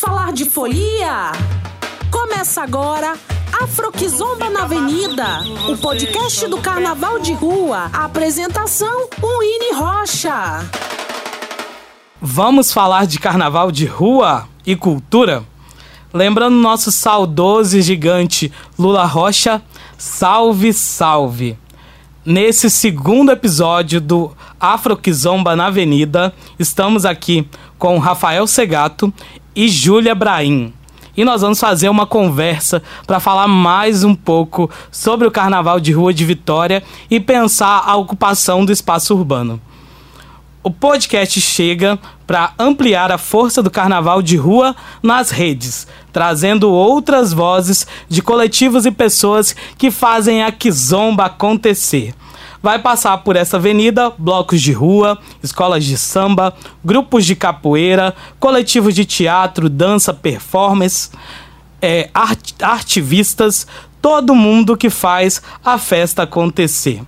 Vamos falar de folia? Começa agora Afroquizomba na Avenida, o podcast do Carnaval de Rua. A apresentação, Winnie Rocha. Vamos falar de carnaval de rua e cultura? Lembrando nosso saudoso e gigante Lula Rocha, salve, salve! Nesse segundo episódio do Afroquizomba na Avenida, estamos aqui com Rafael Segato e Júlia Brahim. E nós vamos fazer uma conversa para falar mais um pouco sobre o Carnaval de Rua de Vitória e pensar a ocupação do espaço urbano. O podcast chega para ampliar a força do carnaval de rua nas redes, trazendo outras vozes de coletivos e pessoas que fazem a Kizomba acontecer. Vai passar por essa avenida blocos de rua, escolas de samba, grupos de capoeira, coletivos de teatro, dança, performance, é, art artivistas, todo mundo que faz a festa acontecer.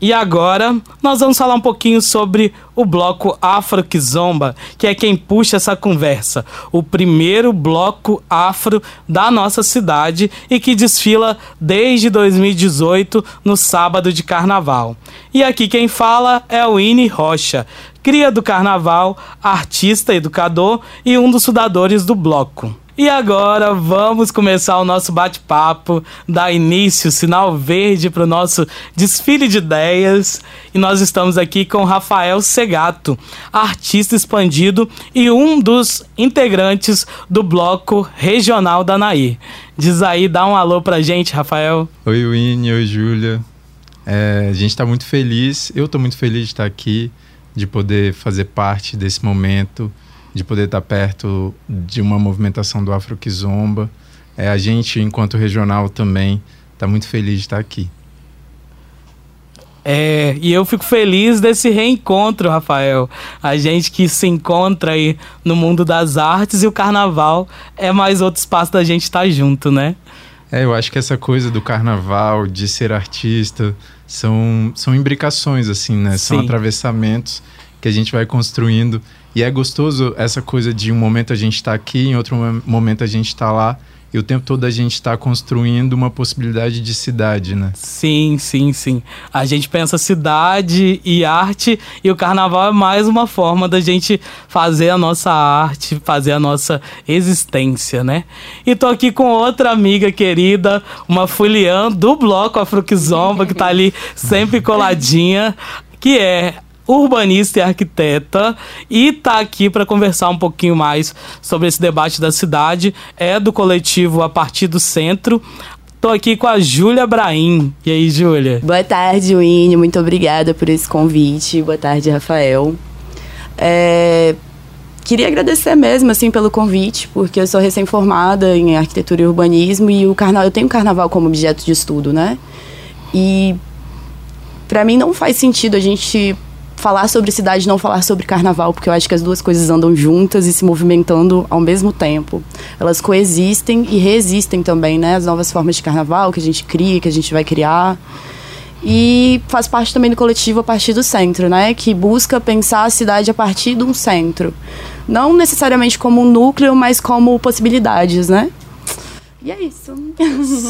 E agora nós vamos falar um pouquinho sobre o bloco Afro Kizomba, que é quem puxa essa conversa. O primeiro bloco afro da nossa cidade e que desfila desde 2018 no sábado de carnaval. E aqui quem fala é o Ine Rocha, cria do carnaval, artista, educador e um dos fundadores do bloco. E agora vamos começar o nosso bate-papo, dar início, sinal verde para o nosso desfile de ideias. E nós estamos aqui com Rafael Segato, artista expandido e um dos integrantes do bloco regional da Nair. Diz aí, dá um alô pra gente, Rafael. Oi, Winnie, oi, Júlia. É, a gente está muito feliz, eu estou muito feliz de estar aqui, de poder fazer parte desse momento de poder estar perto de uma movimentação do Afro Kizomba. É, a gente, enquanto regional, também está muito feliz de estar aqui. É, e eu fico feliz desse reencontro, Rafael. A gente que se encontra aí no mundo das artes e o carnaval é mais outro espaço da gente estar junto, né? É, eu acho que essa coisa do carnaval, de ser artista, são, são imbricações, assim, né? Sim. São atravessamentos que a gente vai construindo e é gostoso essa coisa de um momento a gente está aqui, em outro momento a gente está lá. E o tempo todo a gente está construindo uma possibilidade de cidade, né? Sim, sim, sim. A gente pensa cidade e arte, e o carnaval é mais uma forma da gente fazer a nossa arte, fazer a nossa existência, né? E tô aqui com outra amiga querida, uma fuliã do bloco Afroquizomba, que tá ali sempre coladinha, que é urbanista e arquiteta e está aqui para conversar um pouquinho mais sobre esse debate da cidade. É do coletivo A Partir do Centro. Estou aqui com a Júlia Brahim. E aí, Júlia? Boa tarde, Winnie. Muito obrigada por esse convite. Boa tarde, Rafael. É... Queria agradecer mesmo, assim, pelo convite, porque eu sou recém-formada em arquitetura e urbanismo e o carnaval, eu tenho o carnaval como objeto de estudo, né? E para mim não faz sentido a gente falar sobre cidade não falar sobre carnaval, porque eu acho que as duas coisas andam juntas e se movimentando ao mesmo tempo. Elas coexistem e resistem também, né? As novas formas de carnaval que a gente cria, que a gente vai criar. E faz parte também do coletivo a partir do centro, né? Que busca pensar a cidade a partir de um centro. Não necessariamente como um núcleo, mas como possibilidades, né? E é isso.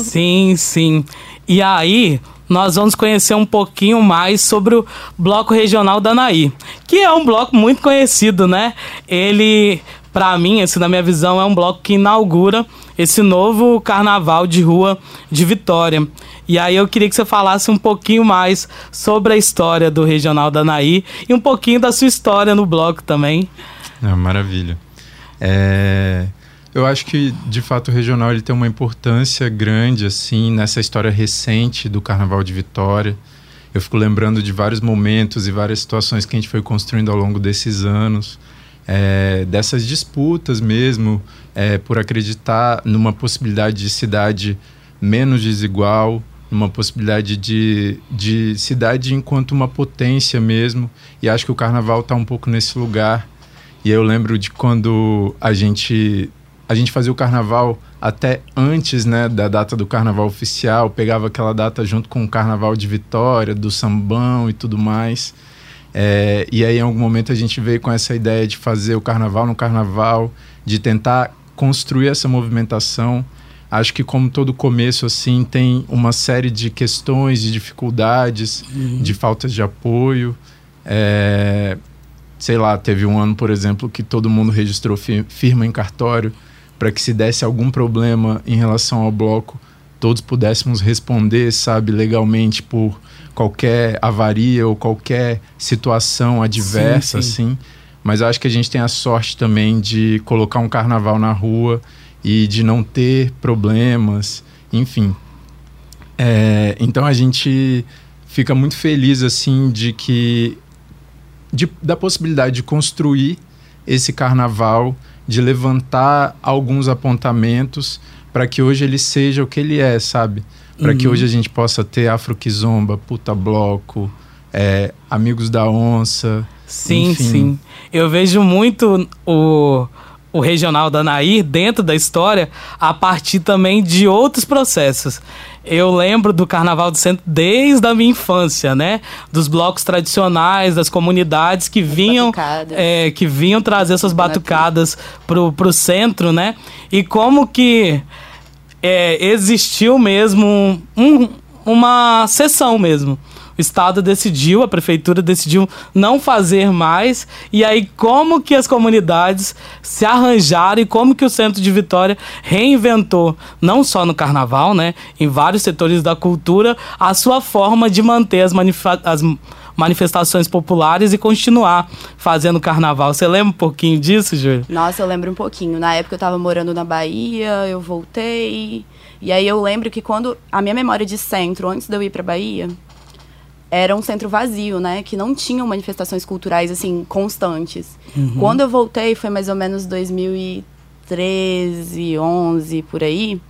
Sim, sim. E aí, nós vamos conhecer um pouquinho mais sobre o Bloco Regional da Anaí, que é um bloco muito conhecido, né? Ele, para mim, esse na minha visão, é um bloco que inaugura esse novo carnaval de rua de Vitória. E aí eu queria que você falasse um pouquinho mais sobre a história do Regional da Anaí e um pouquinho da sua história no bloco também. É, maravilha. É... Eu acho que, de fato, o regional ele tem uma importância grande, assim, nessa história recente do Carnaval de Vitória. Eu fico lembrando de vários momentos e várias situações que a gente foi construindo ao longo desses anos, é, dessas disputas mesmo, é, por acreditar numa possibilidade de cidade menos desigual, numa possibilidade de, de cidade enquanto uma potência mesmo. E acho que o Carnaval está um pouco nesse lugar. E eu lembro de quando a gente a gente fazia o carnaval até antes né, da data do carnaval oficial, pegava aquela data junto com o carnaval de Vitória, do sambão e tudo mais. É, e aí, em algum momento, a gente veio com essa ideia de fazer o carnaval no carnaval, de tentar construir essa movimentação. Acho que, como todo começo, assim, tem uma série de questões, de dificuldades, uhum. de faltas de apoio. É, sei lá, teve um ano, por exemplo, que todo mundo registrou firma em cartório para que se desse algum problema em relação ao bloco, todos pudéssemos responder, sabe, legalmente por qualquer avaria ou qualquer situação adversa, sim, sim. assim. Mas acho que a gente tem a sorte também de colocar um carnaval na rua e de não ter problemas, enfim. É, então a gente fica muito feliz assim de que de, da possibilidade de construir esse carnaval, de levantar alguns apontamentos para que hoje ele seja o que ele é, sabe? Para uhum. que hoje a gente possa ter Afro Kizomba, Puta Bloco, é, Amigos da Onça. Sim, enfim. sim. Eu vejo muito o, o regional da Nair dentro da história a partir também de outros processos. Eu lembro do Carnaval do Centro desde a minha infância, né? Dos blocos tradicionais, das comunidades que vinham, é, que vinham trazer suas batucadas pro, pro centro, né? E como que é, existiu mesmo um, uma sessão mesmo o Estado decidiu, a prefeitura decidiu não fazer mais. E aí, como que as comunidades se arranjaram e como que o Centro de Vitória reinventou, não só no carnaval, né, em vários setores da cultura, a sua forma de manter as, as manifestações populares e continuar fazendo carnaval. Você lembra um pouquinho disso, Júlio? Nossa, eu lembro um pouquinho. Na época eu estava morando na Bahia, eu voltei. E aí eu lembro que quando a minha memória de centro, antes de eu ir para Bahia, era um centro vazio, né? Que não tinham manifestações culturais, assim, constantes. Uhum. Quando eu voltei, foi mais ou menos 2013, 11, por aí.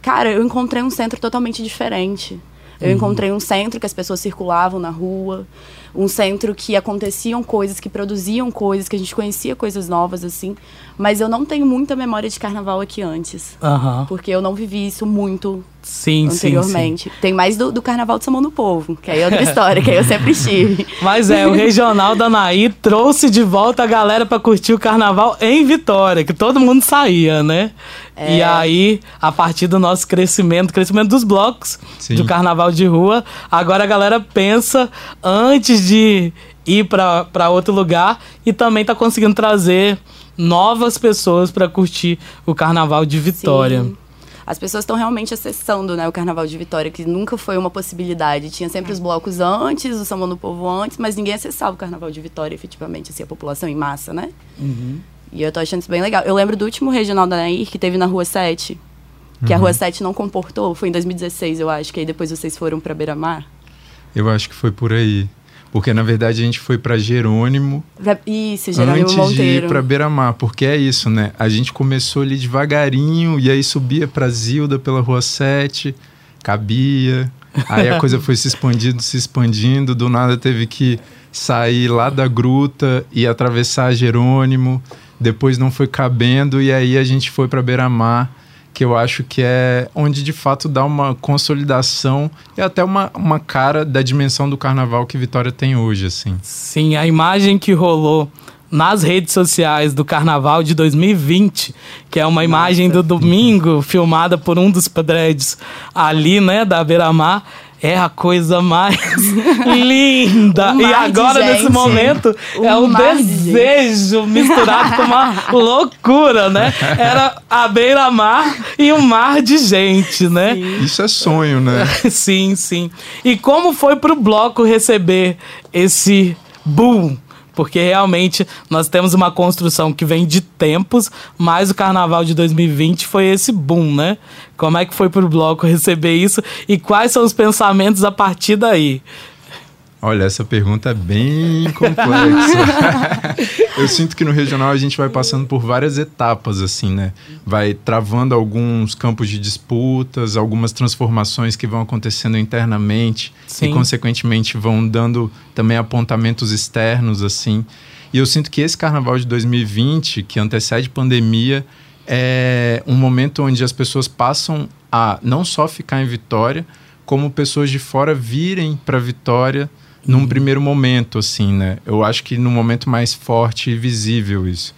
Cara, eu encontrei um centro totalmente diferente. Eu uhum. encontrei um centro que as pessoas circulavam na rua, um centro que aconteciam coisas, que produziam coisas, que a gente conhecia coisas novas, assim. Mas eu não tenho muita memória de carnaval aqui antes. Uhum. Porque eu não vivi isso muito sim, anteriormente. Sim, sim. Tem mais do, do Carnaval de São do Povo, que aí é outra história, que aí eu sempre estive. Mas é, o Regional da Naí trouxe de volta a galera para curtir o Carnaval em Vitória, que todo mundo saía, né? É. E aí, a partir do nosso crescimento, crescimento dos blocos sim. do Carnaval de Rua, agora a galera pensa antes de ir para outro lugar e também tá conseguindo trazer novas pessoas para curtir o Carnaval de Vitória. Sim. As pessoas estão realmente acessando né, o Carnaval de Vitória, que nunca foi uma possibilidade. Tinha sempre os blocos antes, o Samba do Povo antes, mas ninguém acessava o Carnaval de Vitória, efetivamente, assim, a população em massa, né? Uhum. E eu tô achando isso bem legal. Eu lembro do último regional da Nair, que teve na Rua 7, que uhum. a Rua 7 não comportou, foi em 2016, eu acho, que aí depois vocês foram para Beira-Mar. Eu acho que foi por aí. Porque na verdade a gente foi para Jerônimo. Isso, Jerônimo antes Monteiro. de ir para Beira-Mar, porque é isso, né? A gente começou ali devagarinho e aí subia para Zilda pela Rua 7, cabia. Aí a coisa foi se expandindo, se expandindo, do nada teve que sair lá da gruta e atravessar Jerônimo. Depois não foi cabendo e aí a gente foi para Beira-Mar que eu acho que é onde de fato dá uma consolidação e até uma, uma cara da dimensão do carnaval que Vitória tem hoje, assim. Sim, a imagem que rolou nas redes sociais do Carnaval de 2020, que é uma Nossa, imagem do domingo filmada por um dos prédios ali, né, da Beira-Mar, é a coisa mais linda. Um e agora, nesse momento, um é um desejo de misturado com uma loucura, né? Era a beira-mar e um mar de gente, né? Sim. Isso é sonho, né? sim, sim. E como foi pro bloco receber esse boom? Porque realmente nós temos uma construção que vem de tempos, mas o carnaval de 2020 foi esse boom, né? Como é que foi pro bloco receber isso e quais são os pensamentos a partir daí? Olha, essa pergunta é bem complexa. eu sinto que no regional a gente vai passando por várias etapas, assim, né? Vai travando alguns campos de disputas, algumas transformações que vão acontecendo internamente Sim. e, consequentemente, vão dando também apontamentos externos, assim. E eu sinto que esse carnaval de 2020, que antecede pandemia, é um momento onde as pessoas passam a não só ficar em Vitória, como pessoas de fora virem para Vitória num uhum. primeiro momento, assim, né? Eu acho que no momento mais forte e visível isso.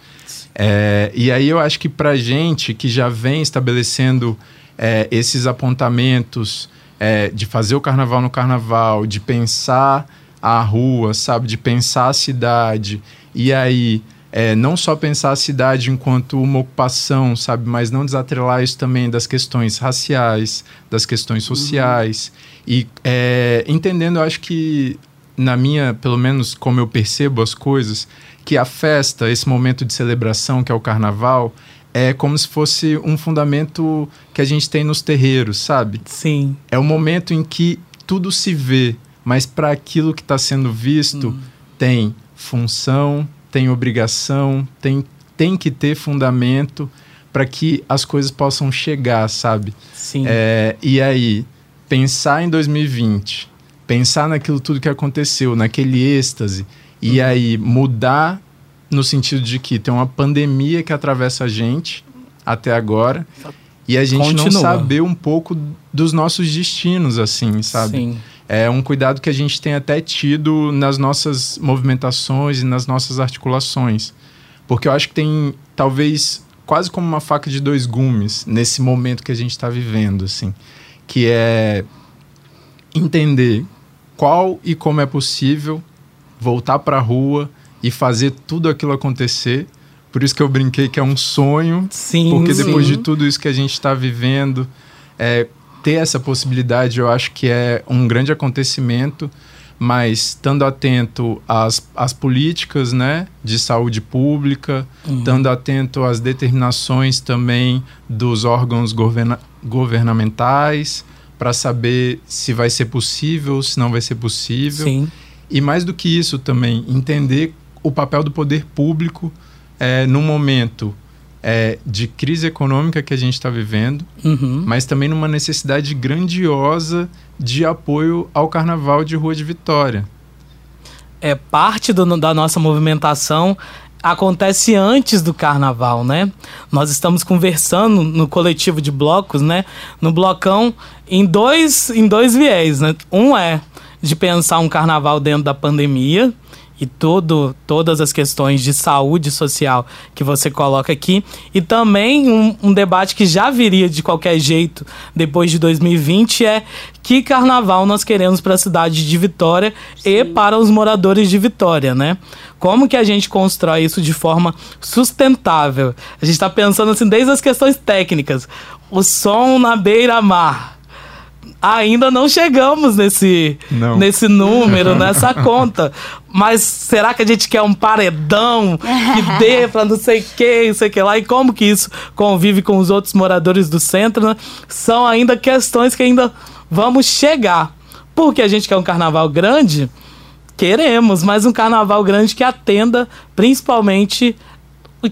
É, e aí eu acho que pra gente que já vem estabelecendo é, esses apontamentos é, de fazer o carnaval no carnaval, de pensar a rua, sabe? De pensar a cidade. E aí, é, não só pensar a cidade enquanto uma ocupação, sabe? Mas não desatrelar isso também das questões raciais, das questões uhum. sociais. Uhum. E é, entendendo, eu acho que, na minha, pelo menos como eu percebo as coisas, que a festa, esse momento de celebração que é o carnaval, é como se fosse um fundamento que a gente tem nos terreiros, sabe? Sim. É o momento em que tudo se vê, mas para aquilo que está sendo visto, hum. tem função, tem obrigação, tem, tem que ter fundamento para que as coisas possam chegar, sabe? Sim. É, e aí, pensar em 2020, pensar naquilo tudo que aconteceu, naquele êxtase, e hum. aí mudar no sentido de que tem uma pandemia que atravessa a gente até agora e a gente Continua. não saber um pouco dos nossos destinos, assim, sabe? Sim. É um cuidado que a gente tem até tido nas nossas movimentações e nas nossas articulações. Porque eu acho que tem, talvez, quase como uma faca de dois gumes nesse momento que a gente está vivendo, assim. Que é entender qual e como é possível voltar para a rua e fazer tudo aquilo acontecer. Por isso que eu brinquei que é um sonho. Sim. Porque depois sim. de tudo isso que a gente está vivendo, é, ter essa possibilidade eu acho que é um grande acontecimento. Mas estando atento às, às políticas né, de saúde pública, uhum. estando atento às determinações também dos órgãos governa governamentais, para saber se vai ser possível, se não vai ser possível. Sim. E mais do que isso também, entender o papel do poder público é, num momento é, de crise econômica que a gente está vivendo, uhum. mas também numa necessidade grandiosa de apoio ao Carnaval de Rua de Vitória. É parte do, da nossa movimentação acontece antes do carnaval, né? Nós estamos conversando no coletivo de blocos, né? No blocão em dois em dois viés, né? Um é de pensar um carnaval dentro da pandemia, e todo, todas as questões de saúde social que você coloca aqui. E também um, um debate que já viria de qualquer jeito depois de 2020 é que carnaval nós queremos para a cidade de Vitória Sim. e para os moradores de Vitória, né? Como que a gente constrói isso de forma sustentável? A gente está pensando assim desde as questões técnicas. O som na beira-mar ainda não chegamos nesse, não. nesse número, nessa conta. Mas será que a gente quer um paredão que dê para não sei o que, não sei o que lá? E como que isso convive com os outros moradores do centro? Né? São ainda questões que ainda vamos chegar. Porque a gente quer um carnaval grande, queremos, mas um carnaval grande que atenda principalmente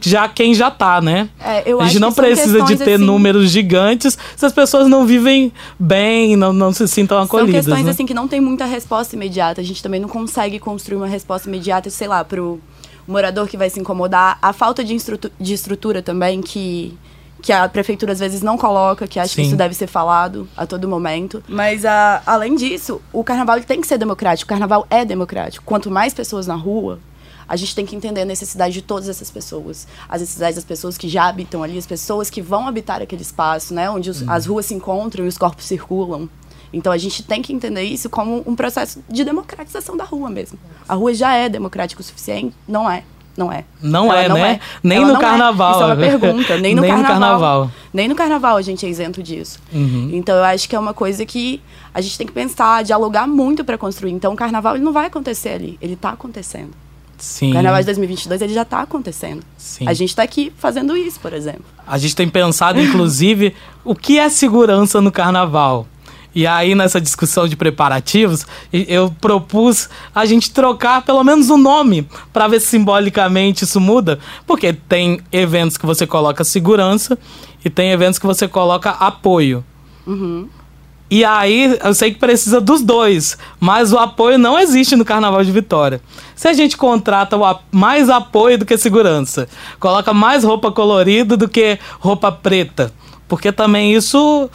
já quem já tá, né? É, a gente não precisa de ter assim, números gigantes se as pessoas não vivem bem, não, não se sintam acolhidas. São questões né? assim que não tem muita resposta imediata. A gente também não consegue construir uma resposta imediata, sei lá, pro morador que vai se incomodar. A falta de, de estrutura também que que a prefeitura às vezes não coloca, que acho Sim. que isso deve ser falado a todo momento. Mas a, além disso, o carnaval tem que ser democrático. O carnaval é democrático. Quanto mais pessoas na rua, a gente tem que entender a necessidade de todas essas pessoas. As necessidades das pessoas que já habitam ali, as pessoas que vão habitar aquele espaço, né? Onde os, uhum. as ruas se encontram e os corpos circulam. Então a gente tem que entender isso como um processo de democratização da rua mesmo. A rua já é democrática o suficiente? Não é. Não é. Não Ela é, não né? É. Nem Ela no carnaval. É. Isso é uma pergunta. Nem no, nem carnaval, no carnaval. Nem no carnaval a gente é isento disso. Uhum. Então eu acho que é uma coisa que a gente tem que pensar, dialogar muito para construir. Então o carnaval ele não vai acontecer ali. Ele está acontecendo. Sim. O Carnaval de 2022 ele já está acontecendo. Sim. A gente está aqui fazendo isso, por exemplo. A gente tem pensado, inclusive, o que é segurança no Carnaval. E aí, nessa discussão de preparativos, eu propus a gente trocar pelo menos o nome para ver se simbolicamente isso muda. Porque tem eventos que você coloca segurança e tem eventos que você coloca apoio. Uhum. E aí, eu sei que precisa dos dois, mas o apoio não existe no Carnaval de Vitória. Se a gente contrata mais apoio do que segurança, coloca mais roupa colorida do que roupa preta, porque também isso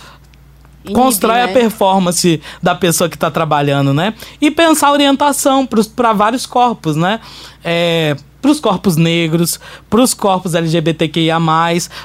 Inibe, constrói a né? performance da pessoa que está trabalhando, né? E pensar orientação para vários corpos, né? É, para os corpos negros, para os corpos LGBTQIA+,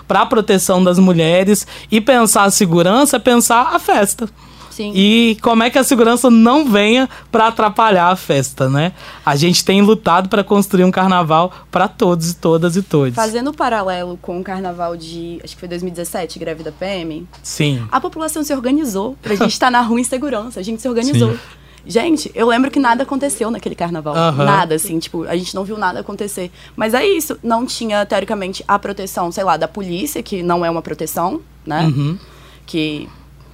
para a proteção das mulheres e pensar a segurança, é pensar a festa. Sim. E como é que a segurança não venha para atrapalhar a festa, né? A gente tem lutado para construir um carnaval para todos e todas e todos. Fazendo o paralelo com o carnaval de, acho que foi 2017, greve da PM, Sim. a população se organizou pra gente estar na rua em segurança. A gente se organizou. Sim. Gente, eu lembro que nada aconteceu naquele carnaval. Nada, assim, tipo, a gente não viu nada acontecer. Mas é isso, não tinha, teoricamente, a proteção, sei lá, da polícia, que não é uma proteção, né? Uhum. Que,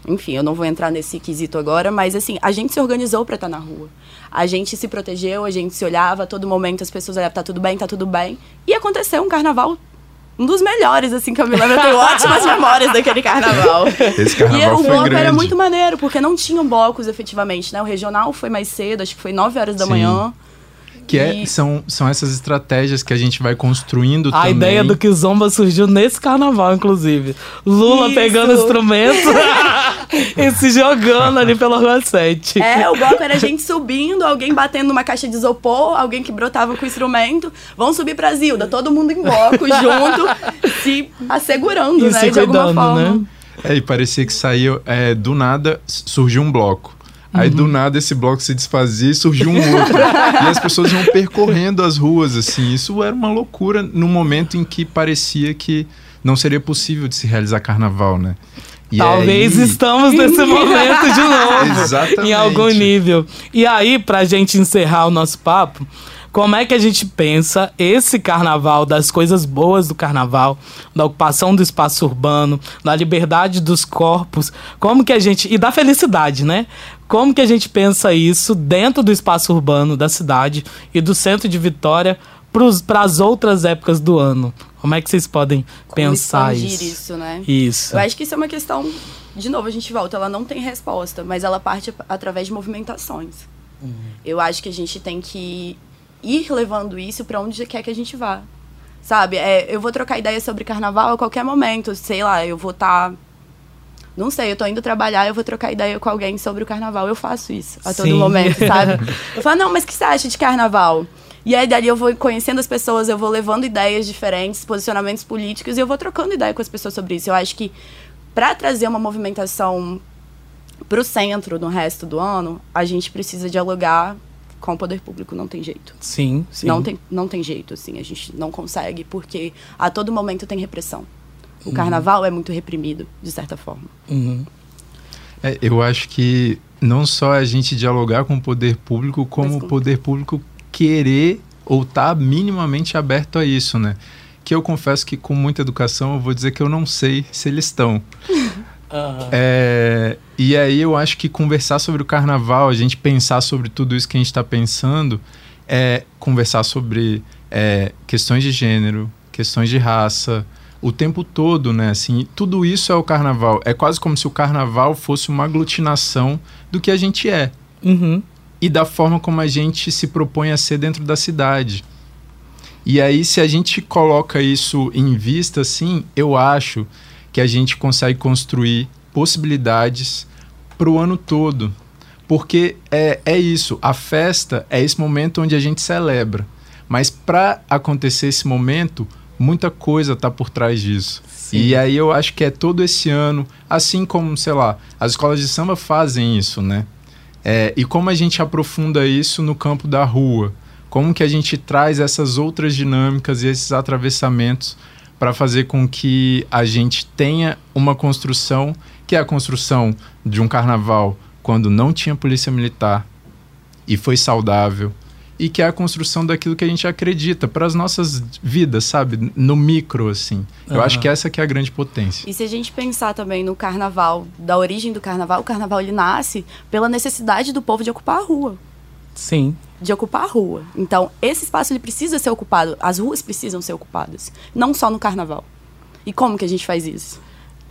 enfim, eu não vou entrar nesse quesito agora, mas assim, a gente se organizou pra estar na rua. A gente se protegeu, a gente se olhava, a todo momento as pessoas olhavam, tá tudo bem, tá tudo bem. E aconteceu um carnaval. Um dos melhores, assim, que eu me lembro. Eu tenho ótimas memórias daquele carnaval. Esse E carnaval o foi bloco grande. era muito maneiro, porque não tinham blocos efetivamente, né? O regional foi mais cedo, acho que foi 9 horas da Sim. manhã. Que é, são, são essas estratégias que a gente vai construindo A também. ideia do Kizomba surgiu nesse carnaval, inclusive. Lula Isso. pegando instrumento e se jogando ali pela Rua 7. É, o bloco era gente subindo, alguém batendo numa caixa de isopor, alguém que brotava com o instrumento. Vamos subir pra Zilda, todo mundo em bloco, junto, se assegurando, E né? se de alguma cuidando, forma. né? É, e parecia que saiu, é, do nada surgiu um bloco. Aí Uhum. do nada esse bloco se desfazia e surgiu um outro. e as pessoas iam percorrendo as ruas, assim. Isso era uma loucura no momento em que parecia que não seria possível de se realizar carnaval, né? E Talvez aí- estamos nesse momento de novo. Exatamente. Em algum nível. E aí, pra gente encerrar o nosso papo, como é que a gente pensa esse carnaval, das coisas boas do carnaval, da ocupação do espaço urbano, da liberdade dos corpos, como que a gente. e da felicidade, né? Como que a gente pensa isso dentro do espaço urbano da cidade e do centro de Vitória para as outras épocas do ano? Como é que vocês podem Como pensar isso? isso, né? Isso. Eu acho que isso é uma questão, de novo, a gente volta, ela não tem resposta, mas ela parte através de movimentações. Eu acho que a gente tem que ir levando isso pra onde quer que a gente vá. Sabe? É, eu vou trocar ideia sobre carnaval a qualquer momento. Sei lá, eu vou estar. Não sei, eu tô indo trabalhar, eu vou trocar ideia com alguém sobre o carnaval. Eu faço isso a todo Sim. momento, sabe? Eu falo, não, mas o que você acha de carnaval? E aí, dali eu vou conhecendo as pessoas, eu vou levando ideias diferentes, posicionamentos políticos, e eu vou trocando ideia com as pessoas sobre isso. Eu acho que para trazer uma movimentação pro centro no resto do ano, a gente precisa dialogar com o poder público, não tem jeito. Sim, sim. Não tem, não tem jeito, assim, a gente não consegue, porque a todo momento tem repressão. O carnaval é muito reprimido, de certa forma. Uhum. É, eu acho que não só a gente dialogar com o poder público, como o com- poder público querer ou estar minimamente aberto a isso, né? Que eu confesso que com muita educação eu vou dizer que eu não sei se eles estão. Aham. É, e aí eu acho que conversar sobre o carnaval, a gente pensar sobre tudo isso que a gente está pensando, é conversar sobre é, questões de gênero, questões de raça, o tempo todo, né? Assim, tudo isso é o carnaval. É quase como se o carnaval fosse uma aglutinação do que a gente é Uhum. e da forma como a gente se propõe a ser dentro da cidade. E aí, se a gente coloca isso em vista, assim, eu acho que a gente consegue construir possibilidades para o ano todo. Porque é, é isso, a festa é esse momento onde a gente celebra. Mas para acontecer esse momento, muita coisa está por trás disso. Sim. E aí eu acho que é todo esse ano, assim como, sei lá, as escolas de samba fazem isso, né? É, e como a gente aprofunda isso no campo da rua? Como que a gente traz essas outras dinâmicas e esses atravessamentos para fazer com que a gente tenha uma construção que é a construção de um carnaval quando não tinha polícia militar e foi saudável e que é a construção daquilo que a gente acredita para as nossas vidas, sabe? No micro assim. Eu acho que essa que é a grande potência. E se a gente pensar também no carnaval, da origem do carnaval, o carnaval ele nasce pela necessidade do povo de ocupar a rua. Sim. De ocupar a rua. Então, esse espaço ele precisa ser ocupado, as ruas precisam ser ocupadas. Não só no carnaval. E como que a gente faz isso?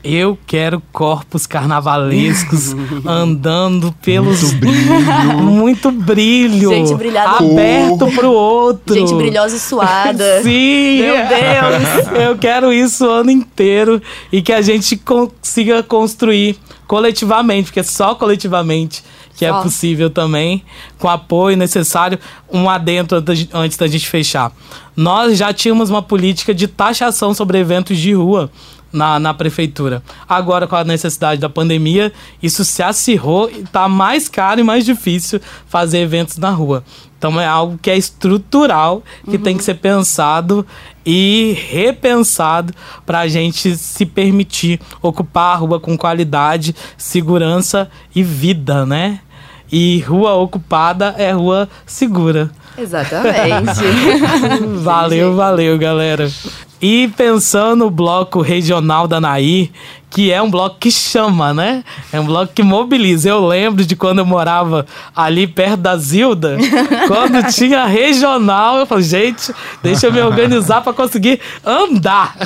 Eu quero corpos carnavalescos andando pelos. Muito brilho. Muito brilho. Gente brilhada. Aberto pro outro. Gente brilhosa e suada. Sim! Meu Deus. Eu quero isso o ano inteiro e que a gente consiga construir coletivamente, porque é só coletivamente que Só. é possível também, com apoio necessário. Um adentro antes- antes da gente fechar. Nós já tínhamos uma política de taxação sobre eventos de rua na, na prefeitura. Agora, com a necessidade da pandemia, isso se acirrou e está mais caro e mais difícil fazer eventos na rua. Então é algo que é estrutural, que tem que ser pensado e repensado para a gente se permitir ocupar a rua com qualidade, segurança e vida, né? E rua ocupada é rua segura. Exatamente. Valeu, valeu, galera. E pensando no bloco regional da Nair, que é um bloco que chama, né? É um bloco que mobiliza. Eu lembro de quando eu morava ali perto da Zilda, quando tinha regional, eu falei, gente, deixa eu me organizar para conseguir andar.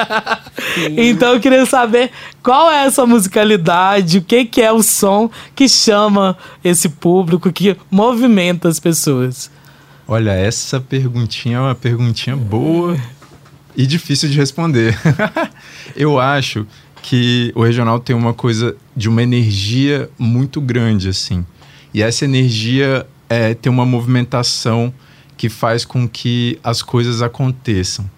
então eu queria saber qual é essa musicalidade, o que, que é o som que chama esse público, que movimenta as pessoas. Olha, essa perguntinha é uma perguntinha boa e difícil de responder. Eu acho que o regional tem uma coisa de uma energia muito grande, assim. E essa energia é, tem uma movimentação que faz com que as coisas aconteçam.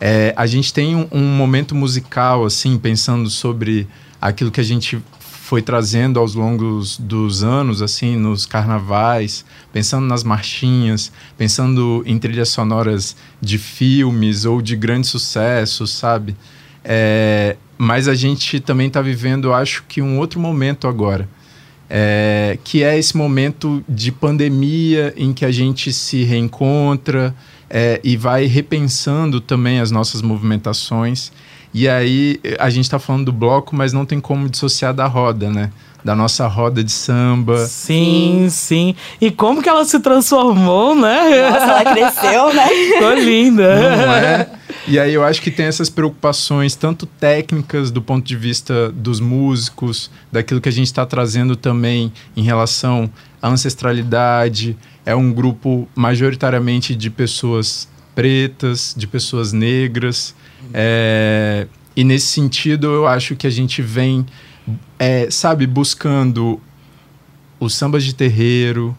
É, a gente tem um, um momento musical, assim, pensando sobre aquilo que a gente foi trazendo aos longos dos anos, assim, nos carnavais, pensando nas marchinhas, pensando em trilhas sonoras de filmes ou de grandes sucessos, sabe? É, mas a gente também está vivendo, acho que um outro momento agora, é, que é esse momento de pandemia em que a gente se reencontra é, e vai repensando também as nossas movimentações. E aí a gente está falando do bloco, mas não tem como dissociar da roda, né? Da nossa roda de samba. Sim, sim. E como que ela se transformou, né? Nossa, ela cresceu, né? Ficou linda. Não é? E aí eu acho que tem essas preocupações, tanto técnicas do ponto de vista dos músicos, daquilo que a gente está trazendo também em relação à ancestralidade. É um grupo majoritariamente de pessoas pretas, de pessoas negras. É, e nesse sentido eu acho que a gente vem, é, sabe, buscando os sambas de terreiro,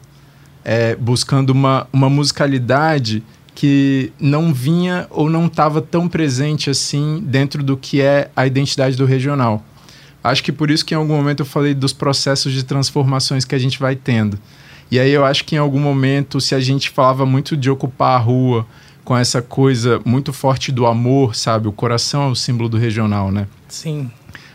é, buscando uma, uma musicalidade que não vinha ou não estava tão presente assim dentro do que é a identidade do regional. Acho que por isso que em algum momento eu falei dos processos de transformações que a gente vai tendo. E aí eu acho que em algum momento, se a gente falava muito de ocupar a rua com essa coisa muito forte do amor, sabe? O coração é o símbolo do regional, né? Sim.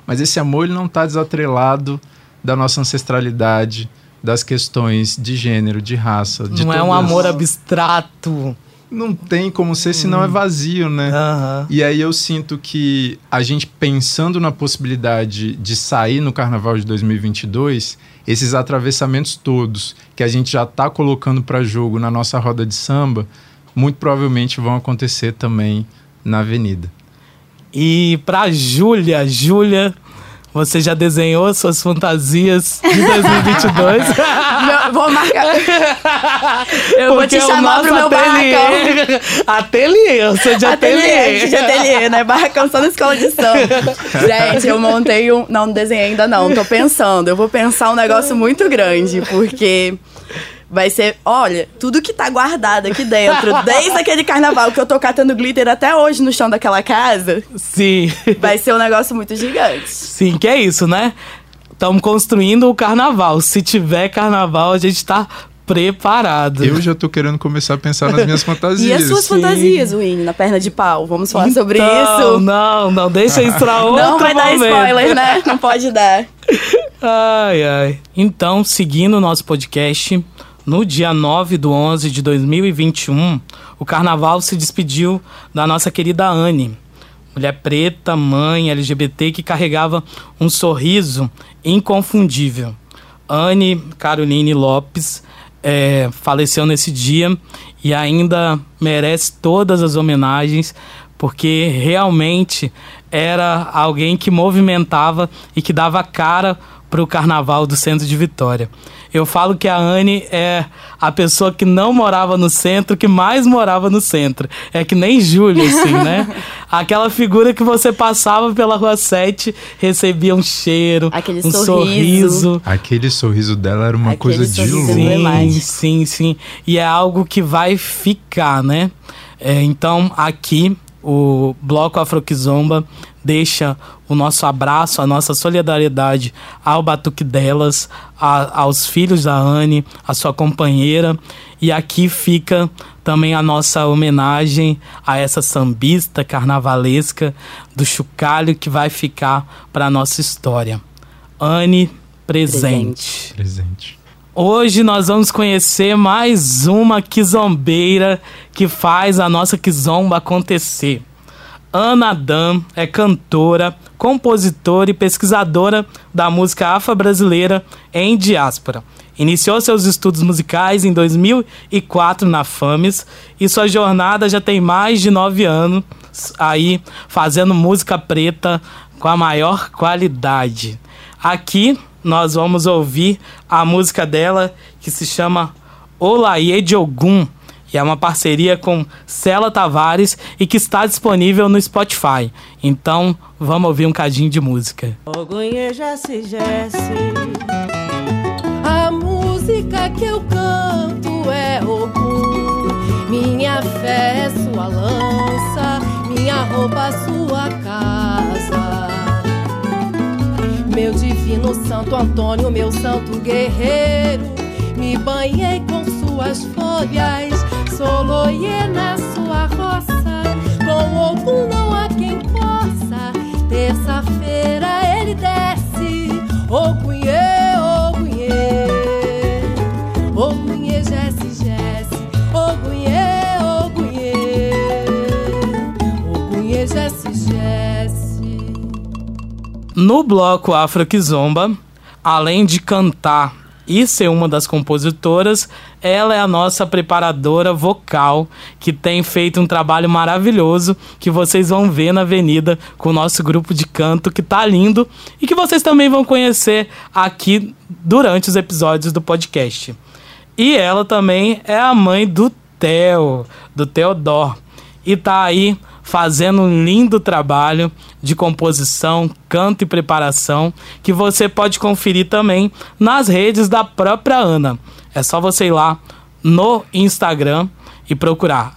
Mas esse amor ele não está desatrelado da nossa ancestralidade, das questões de gênero, de raça. De Não é um amor abstrato. Não tem como ser, senão é vazio, né? Aham. E aí eu sinto que a gente pensando na possibilidade de sair no Carnaval de 2022, esses atravessamentos todos que a gente já está colocando para jogo na nossa roda de samba, muito provavelmente vão acontecer também na Avenida. E pra Júlia, Júlia, você já desenhou suas fantasias de 2022? Meu- vou marcar. Eu vou te Porque o chamar pro meu barracão. ateliê, ateliê, eu sou de ateliê. Ateliê, de ateliê, né? Barracão só na escola de samba. Gente, eu montei um. Não, não desenhei ainda não, tô pensando. Eu vou pensar um negócio muito grande, porque. Vai ser, olha, tudo que tá guardado aqui dentro, desde aquele carnaval que eu tô catando glitter até hoje no chão daquela casa, Sim, vai ser um negócio muito gigante. sim, que é isso, né? Estamos construindo o carnaval. Se tiver carnaval, a gente tá preparado. Eu já tô querendo começar a pensar nas minhas fantasias. E as suas Sim. fantasias, Winnie, na perna de pau? Vamos falar sobre Então, isso? Não, não, deixa isso pra outro Não vai dar momento. spoiler, né? Não pode dar. Ai, ai. Então, seguindo o nosso podcast, no dia 9 do 11 de 2021, o carnaval se despediu da nossa querida Anne, mulher preta, mãe LGBT que carregava um sorriso inconfundível. Anne Caroline Lopes é, faleceu nesse dia e ainda merece todas as homenagens porque realmente era alguém que movimentava e que dava cara para o carnaval do centro de Vitória. Eu falo que a Anne é a pessoa que não morava no centro, que mais morava no centro. É que nem Júlia, assim, né? Aquela figura que você passava pela Rua 7, recebia um cheiro, Aquele um sorriso. sorriso. Aquele sorriso dela era uma Aquele coisa de louco. Sim, emblemático. sim, sim. E é algo que vai ficar, né? É, então, aqui, o Bloco Afroquizomba deixa o nosso abraço, a nossa solidariedade ao Batuque delas, a- aos filhos da Anne, a sua companheira. E aqui fica também a nossa homenagem a essa sambista carnavalesca do chocalho que vai ficar para a nossa história. Anne presente. Presente. Hoje nós vamos conhecer mais uma quizombeira que faz a nossa quizomba acontecer. Ana Dan é cantora, compositora e pesquisadora da música afro-brasileira em diáspora. Iniciou seus estudos musicais em 2004 na FAMES e sua jornada já tem mais de nove anos aí fazendo música preta com a maior qualidade. Aqui nós vamos ouvir a música dela que se chama Olaye de Ogum. E é uma parceria com Cela Tavares e que está disponível no Spotify. Então, vamos ouvir um cadinho de música. A música que eu canto é Ogum. Minha fé é sua lança, minha roupa sua casa. Meu divino Santo Antônio, meu santo guerreiro, me banhei com suas folhas, soloie na sua roça. Com Ogum não há quem possa. Terça-feira ele desce, Ogunhê, Ogunhê. Ogunhê, Jesse, Jesse, Ogunhê, Ogunhê. Ogunhê, Jesse, Jesse. No bloco Afro Kizomba, além de cantar e ser uma das compositoras, ela é a nossa preparadora vocal, que tem feito um trabalho maravilhoso que vocês vão ver na avenida com o nosso grupo de canto, que tá lindo e que vocês também vão conhecer aqui durante os episódios do podcast. E ela também é a mãe do Theo, do Theodor. E tá aí fazendo um lindo trabalho de composição, canto e preparação que você pode conferir também nas redes da própria Ana. É só você ir lá no Instagram e procurar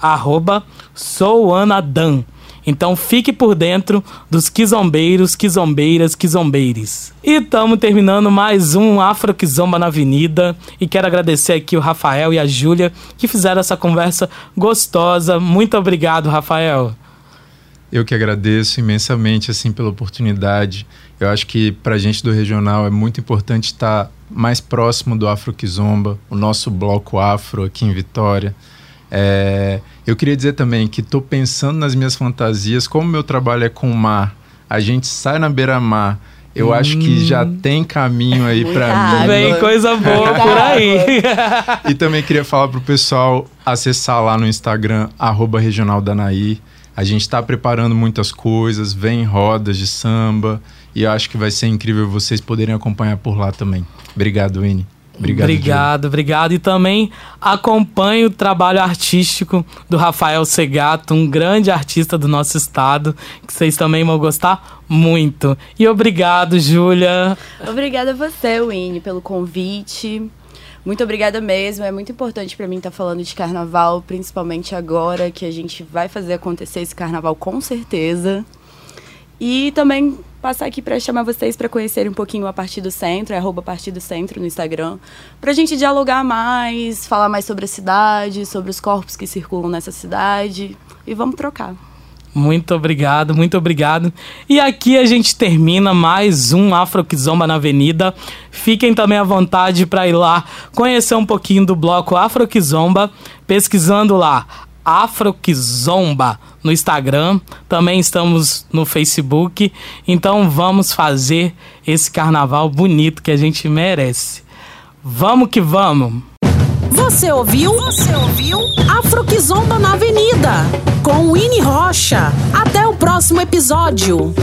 souanadan. Então fique por dentro dos quizombeiros, quizombeiras, quizombeires. E estamos terminando mais um Afro Quizomba na Avenida. E quero agradecer aqui o Rafael e a Júlia que fizeram essa conversa gostosa. Muito obrigado, Rafael. Eu que agradeço imensamente assim pela oportunidade. Eu acho que para a gente do regional é muito importante estar mais próximo do Afro Kizomba, o nosso bloco afro aqui em Vitória. É, eu queria dizer também que estou pensando nas minhas fantasias, como meu trabalho é com o mar, a gente sai na beira-mar. Eu acho que já tem caminho aí para mim. Vem coisa boa por aí. E também queria falar pro pessoal acessar lá no Instagram, arroba Regional Danaí. A gente está preparando muitas coisas, vem rodas de samba. E eu acho que vai ser incrível vocês poderem acompanhar por lá também. Obrigado, Winnie. Obrigado. Obrigado, obrigado. E também acompanhe o trabalho artístico do Rafael Segato, um grande artista do nosso estado, que vocês também vão gostar muito. E obrigado, Júlia. Obrigada a você, Winnie, pelo convite. Muito obrigada mesmo. É muito importante para mim estar falando de carnaval, principalmente agora que a gente vai fazer acontecer esse carnaval com certeza. E também passar aqui para chamar vocês para conhecerem um pouquinho a Partido Centro, é arroba Partido Centro no Instagram, para a gente dialogar mais, falar mais sobre a cidade, sobre os corpos que circulam nessa cidade. E vamos trocar. Muito obrigado, muito obrigado. E aqui a gente termina mais um Afro Kizomba na Avenida. Fiquem também à vontade para ir lá conhecer um pouquinho do bloco Afro Kizomba, pesquisando lá Afro Kizomba no Instagram. Também estamos no Facebook. Então vamos fazer esse carnaval bonito que a gente merece. Vamos que vamos! Você ouviu? Você ouviu? Afro Kizomba na Avenida. Com Winnie Rocha. Até o próximo episódio.